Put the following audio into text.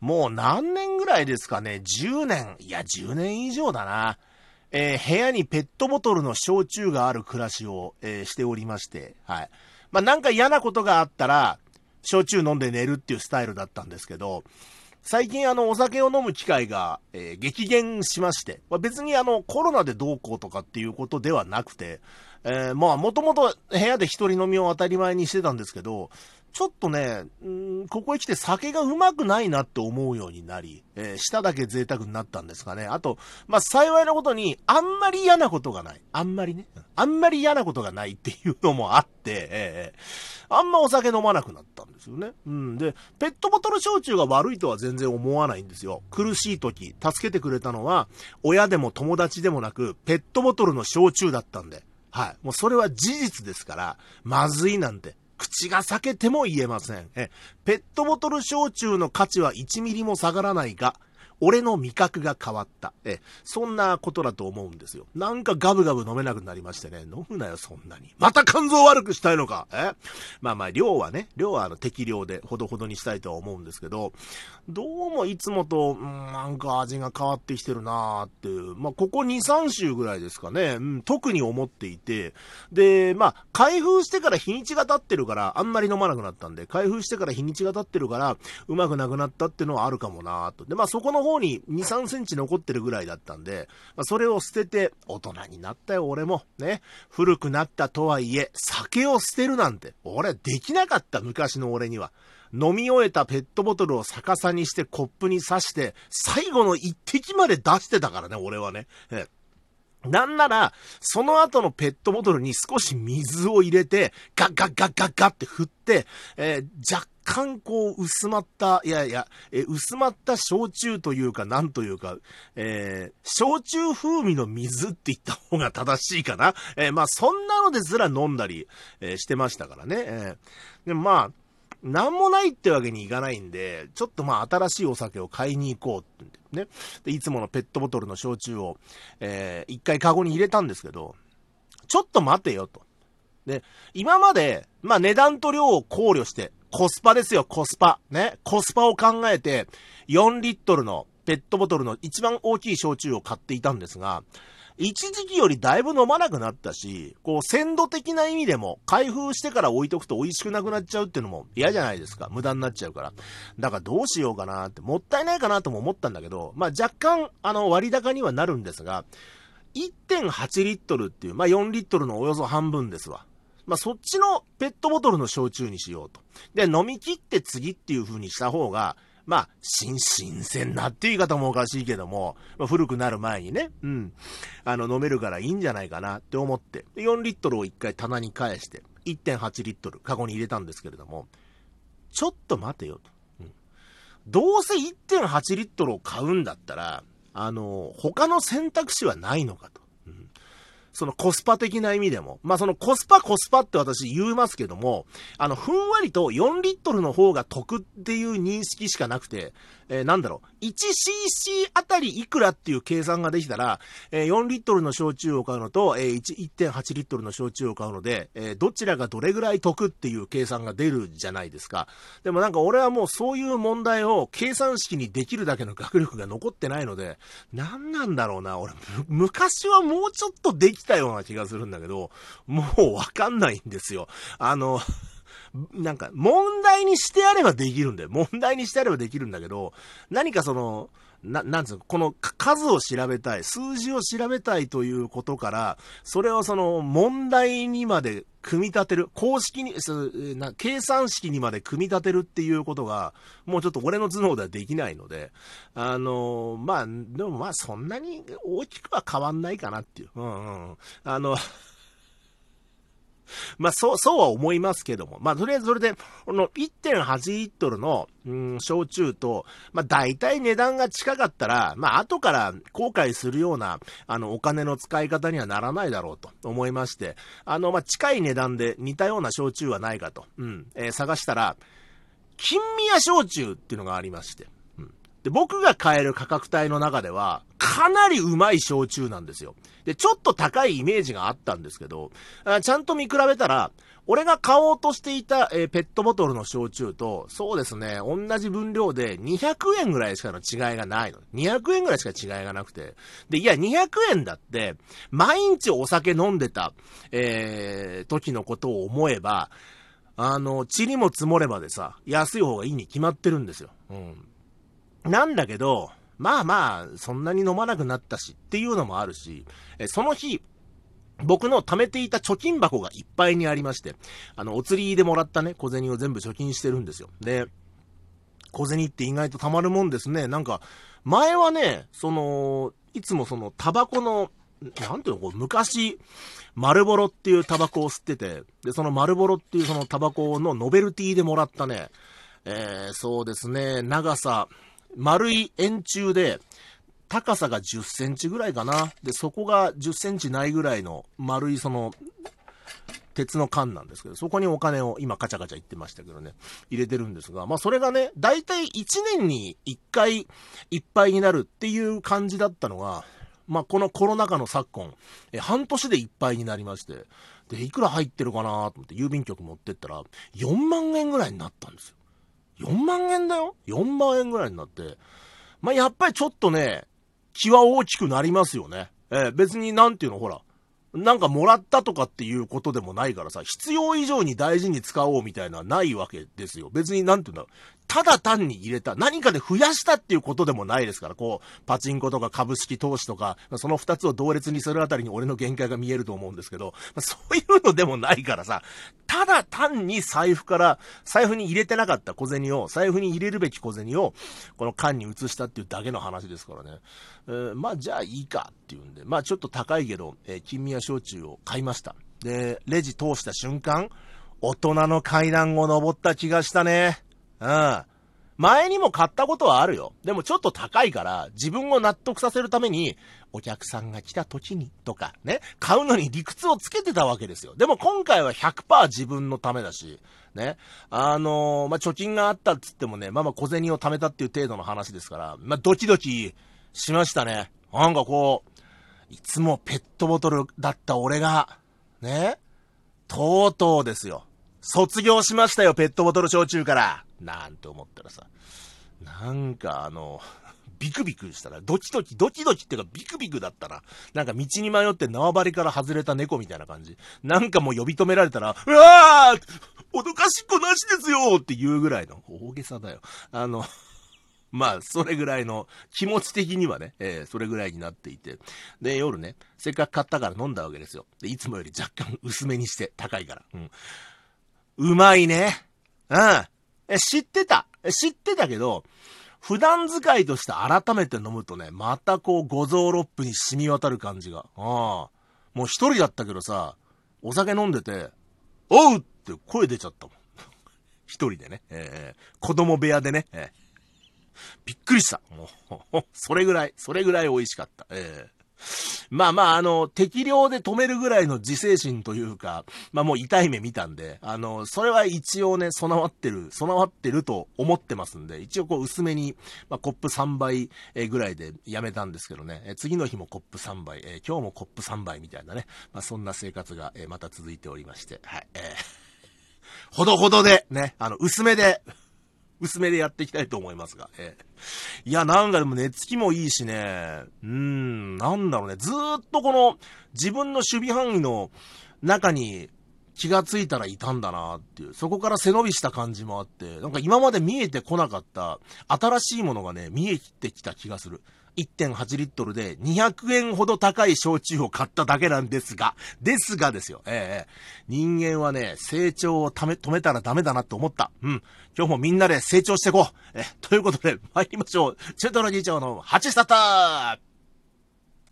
もう何年ぐらいですかね ?10 年。いや、10年以上だな。えー、部屋にペットボトルの焼酎がある暮らしを、えー、しておりまして、はい。まあ、なんか嫌なことがあったら、焼酎飲んで寝るっていうスタイルだったんですけど、最近あの、お酒を飲む機会が、えー、激減しまして、まあ、別にあの、コロナでどうこうとかっていうことではなくて、えー、まあ、もともと部屋で一人飲みを当たり前にしてたんですけど、ちょっとね、んここへ来て酒がうまくないなって思うようになり、えー、舌だけ贅沢になったんですかね。あと、まあ、幸いなことに、あんまり嫌なことがない。あんまりね。あんまり嫌なことがないっていうのもあって、えー、あんまお酒飲まなくなったんですよね。うん。で、ペットボトル焼酎が悪いとは全然思わないんですよ。苦しい時、助けてくれたのは、親でも友達でもなく、ペットボトルの焼酎だったんで。はい。もうそれは事実ですから、まずいなんて、口が裂けても言えません。ペットボトル焼酎の価値は1ミリも下がらないが、俺の味覚が変わった。え、そんなことだと思うんですよ。なんかガブガブ飲めなくなりましてね。飲むなよ、そんなに。また肝臓悪くしたいのかえまあまあ、量はね、量はあの適量でほどほどにしたいとは思うんですけど、どうもいつもと、うん、なんか味が変わってきてるなーっていう、まあ、ここ2、3週ぐらいですかね、うん、特に思っていて、で、まあ、開封してから日にちが経ってるから、あんまり飲まなくなったんで、開封してから日にちが経ってるから、うまくなくなったってのはあるかもなーと。で、まあ、そこの方に2、3センチ残ってるぐらいだったんで、まあ、それを捨てて、大人になったよ、俺も。ね。古くなったとはいえ、酒を捨てるなんて、俺できなかった、昔の俺には。飲み終えたペットボトルを逆さにしてコップに刺して、最後の一滴まで出してたからね、俺はね。えなんなら、その後のペットボトルに少し水を入れて、ガッガッガッガッガッって振って、えー、若干こう薄まった、いやいや、え、薄まった焼酎というか、なんというか、えー、焼酎風味の水って言った方が正しいかな。えー、まあそんなのですら飲んだり、えしてましたからね。えでもまあ、なんもないってわけにいかないんで、ちょっとまあ新しいお酒を買いに行こうってね。で、いつものペットボトルの焼酎を、えー、一回カゴに入れたんですけど、ちょっと待てよと。で、今まで、まあ値段と量を考慮して、コスパですよ、コスパ。ね。コスパを考えて、4リットルのペットボトルの一番大きい焼酎を買っていたんですが、一時期よりだいぶ飲まなくなったし、こう、鮮度的な意味でも、開封してから置いとくと美味しくなくなっちゃうっていうのも嫌じゃないですか。無駄になっちゃうから。だからどうしようかなって、もったいないかなとも思ったんだけど、まあ若干、あの、割高にはなるんですが、1.8リットルっていう、まあ4リットルのおよそ半分ですわ。まあ、そっちのペットボトルの焼酎にしようと。で、飲み切って次っていう風にした方が、まあ、新、新鮮なっていう言い方もおかしいけども、まあ、古くなる前にね、うん、あの、飲めるからいいんじゃないかなって思って、4リットルを1回棚に返して、1.8リットル、カゴに入れたんですけれども、ちょっと待てよと。うん、どうせ1.8リットルを買うんだったら、あの、他の選択肢はないのかと。そのコスパ的な意味でも。まあそのコスパコスパって私言いますけども、あの、ふんわりと4リットルの方が得っていう認識しかなくて、えー、なんだろう、1cc あたりいくらっていう計算ができたら、えー、4リットルの焼酎を買うのと、えー、1.8リットルの焼酎を買うので、えー、どちらがどれぐらい得っていう計算が出るじゃないですか。でもなんか俺はもうそういう問題を計算式にできるだけの学力が残ってないので、何なんだろうな、俺、昔はもうちょっとできたような気がするんだけど、もうわかんないんですよ。あの、なんか、問題にしてあればできるんだよ。問題にしてあればできるんだけど、何かその、な、なんつうの、この数を調べたい、数字を調べたいということから、それをその問題にまで組み立てる、公式に、な計算式にまで組み立てるっていうことが、もうちょっと俺の頭脳ではできないので、あのまあ、でもまあそんなに大きくは変わんないかなっていう。うんうん。あのまあ、そう、そうは思いますけども。まあ、とりあえずそれで、この1.8リットルの、うん、焼酎と、まあ、大体値段が近かったら、まあ、後から後悔するような、あの、お金の使い方にはならないだろうと思いまして、あの、まあ、近い値段で似たような焼酎はないかと、うん、えー、探したら、金宮焼酎っていうのがありまして、で、僕が買える価格帯の中では、かなりうまい焼酎なんですよ。で、ちょっと高いイメージがあったんですけど、ちゃんと見比べたら、俺が買おうとしていた、えー、ペットボトルの焼酎と、そうですね、同じ分量で200円ぐらいしかの違いがないの。200円ぐらいしか違いがなくて。で、いや、200円だって、毎日お酒飲んでた、えー、時のことを思えば、あの、塵も積もればでさ、安い方がいいに決まってるんですよ。うん。なんだけど、まあまあ、そんなに飲まなくなったしっていうのもあるし、えその日、僕の貯めていた貯金箱がいっぱいにありまして、あの、お釣りでもらったね、小銭を全部貯金してるんですよ。で、小銭って意外と貯まるもんですね。なんか、前はね、その、いつもその、タバコの、なんていうの、こう、昔、丸ボロっていうタバコを吸ってて、で、その丸ボロっていうそのタバコのノベルティでもらったね、えー、そうですね、長さ、丸い円柱で、高さが10センチぐらいかな。で、そこが10センチないぐらいの丸いその、鉄の缶なんですけど、そこにお金を今カチャカチャ言ってましたけどね、入れてるんですが、まあそれがね、だいたい1年に1回いっぱいになるっていう感じだったのが、まあこのコロナ禍の昨今、え半年でいっぱいになりまして、で、いくら入ってるかなと思って郵便局持ってったら、4万円ぐらいになったんですよ。4万円だよ ?4 万円ぐらいになって、まあやっぱりちょっとね、気は大きくなりますよね。えー、別になんていうの、ほら、なんかもらったとかっていうことでもないからさ、必要以上に大事に使おうみたいなないわけですよ。別になんていうんだただ単に入れた、何かで増やしたっていうことでもないですから、こう、パチンコとか株式投資とか、その二つを同列にするあたりに俺の限界が見えると思うんですけど、そういうのでもないからさ、ただ単に財布から、財布に入れてなかった小銭を、財布に入れるべき小銭を、この缶に移したっていうだけの話ですからね。えー、まあ、じゃあいいかっていうんで、まあちょっと高いけど、えー、金宮焼酎を買いました。で、レジ通した瞬間、大人の階段を登った気がしたね。うん。前にも買ったことはあるよ。でもちょっと高いから、自分を納得させるために、お客さんが来た時に、とか、ね、買うのに理屈をつけてたわけですよ。でも今回は100%自分のためだし、ね、あのー、まあ、貯金があったっつってもね、まあま小銭を貯めたっていう程度の話ですから、まあ、ドキドキしましたね。なんかこう、いつもペットボトルだった俺が、ね、とうとうですよ。卒業しましたよ、ペットボトル焼酎から。なんて思ったらさ、なんかあの、ビクビクしたら、ドキドキ、ドキドキっていうかビクビクだったら、なんか道に迷って縄張りから外れた猫みたいな感じ。なんかもう呼び止められたら、うわー脅かしっこなしですよって言うぐらいの、大げさだよ。あの、まあ、それぐらいの、気持ち的にはね、えー、それぐらいになっていて。で、夜ね、せっかく買ったから飲んだわけですよ。で、いつもより若干薄めにして、高いから。うん。うまいね。うん。え、知ってた。知ってたけど、普段使いとして改めて飲むとね、またこう、五臓六腑に染み渡る感じが。ああ。もう一人だったけどさ、お酒飲んでて、おうって声出ちゃったもん。一人でね。えー、子供部屋でね。えー、びっくりした。もう、それぐらい、それぐらい美味しかった。えーまあまあ、あの、適量で止めるぐらいの自制心というか、まあもう痛い目見たんで、あの、それは一応ね、備わってる、備わってると思ってますんで、一応こう薄めに、まあコップ3杯ぐらいでやめたんですけどね、え次の日もコップ3杯、え今日もコップ3杯みたいなね、まあそんな生活が、えまた続いておりまして、はい、えー、ほどほどで、ね、あの、薄めで、薄めでやっていきたいと思いますが、えー、いや、なんかでも寝つきもいいしね、うーん、なんだろうね、ずーっとこの自分の守備範囲の中に気がついたらいたんだなっていう、そこから背伸びした感じもあって、なんか今まで見えてこなかった新しいものがね、見えてきた気がする。1.8リットルで200円ほど高い焼酎を買っただけなんですが、ですがですよ、ええ人間はね、成長をため、止めたらダメだなって思った。うん。今日もみんなで成長していこう。え、ということで、参りましょう。中トロ議長の8スタート